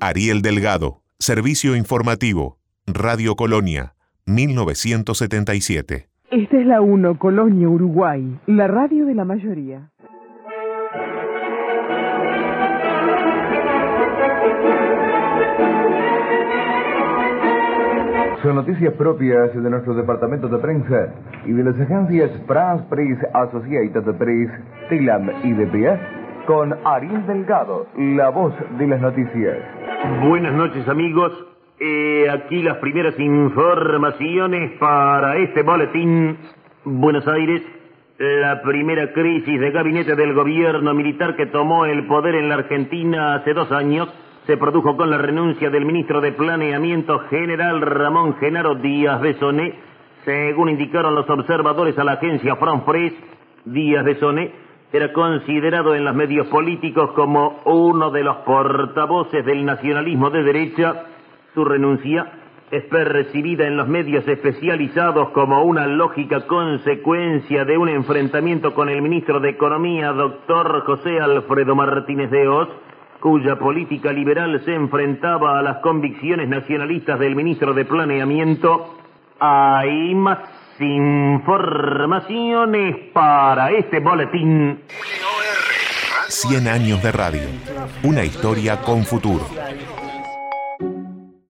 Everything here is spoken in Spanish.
Ariel Delgado, Servicio Informativo, Radio Colonia, 1977. Esta es la 1, Colonia, Uruguay, la radio de la mayoría. Son noticias propias de nuestro departamento de prensa y de las agencias France Press Associated Press, Y DPA, con Ariel Delgado, la voz de las noticias. Buenas noches amigos, aquí las primeras informaciones para este boletín. Buenos Aires, la primera crisis de gabinete del gobierno militar que tomó el poder en la Argentina hace dos años se produjo con la renuncia del ministro de Planeamiento General Ramón Genaro Díaz Besoné, según indicaron los observadores a la agencia France Press, Díaz Besoné era considerado en los medios políticos como uno de los portavoces del nacionalismo de derecha. Su renuncia es percibida en los medios especializados como una lógica consecuencia de un enfrentamiento con el ministro de Economía, doctor José Alfredo Martínez de Oz, cuya política liberal se enfrentaba a las convicciones nacionalistas del ministro de Planeamiento. Hay más informaciones para este boletín. 100 años de radio. Una historia con futuro.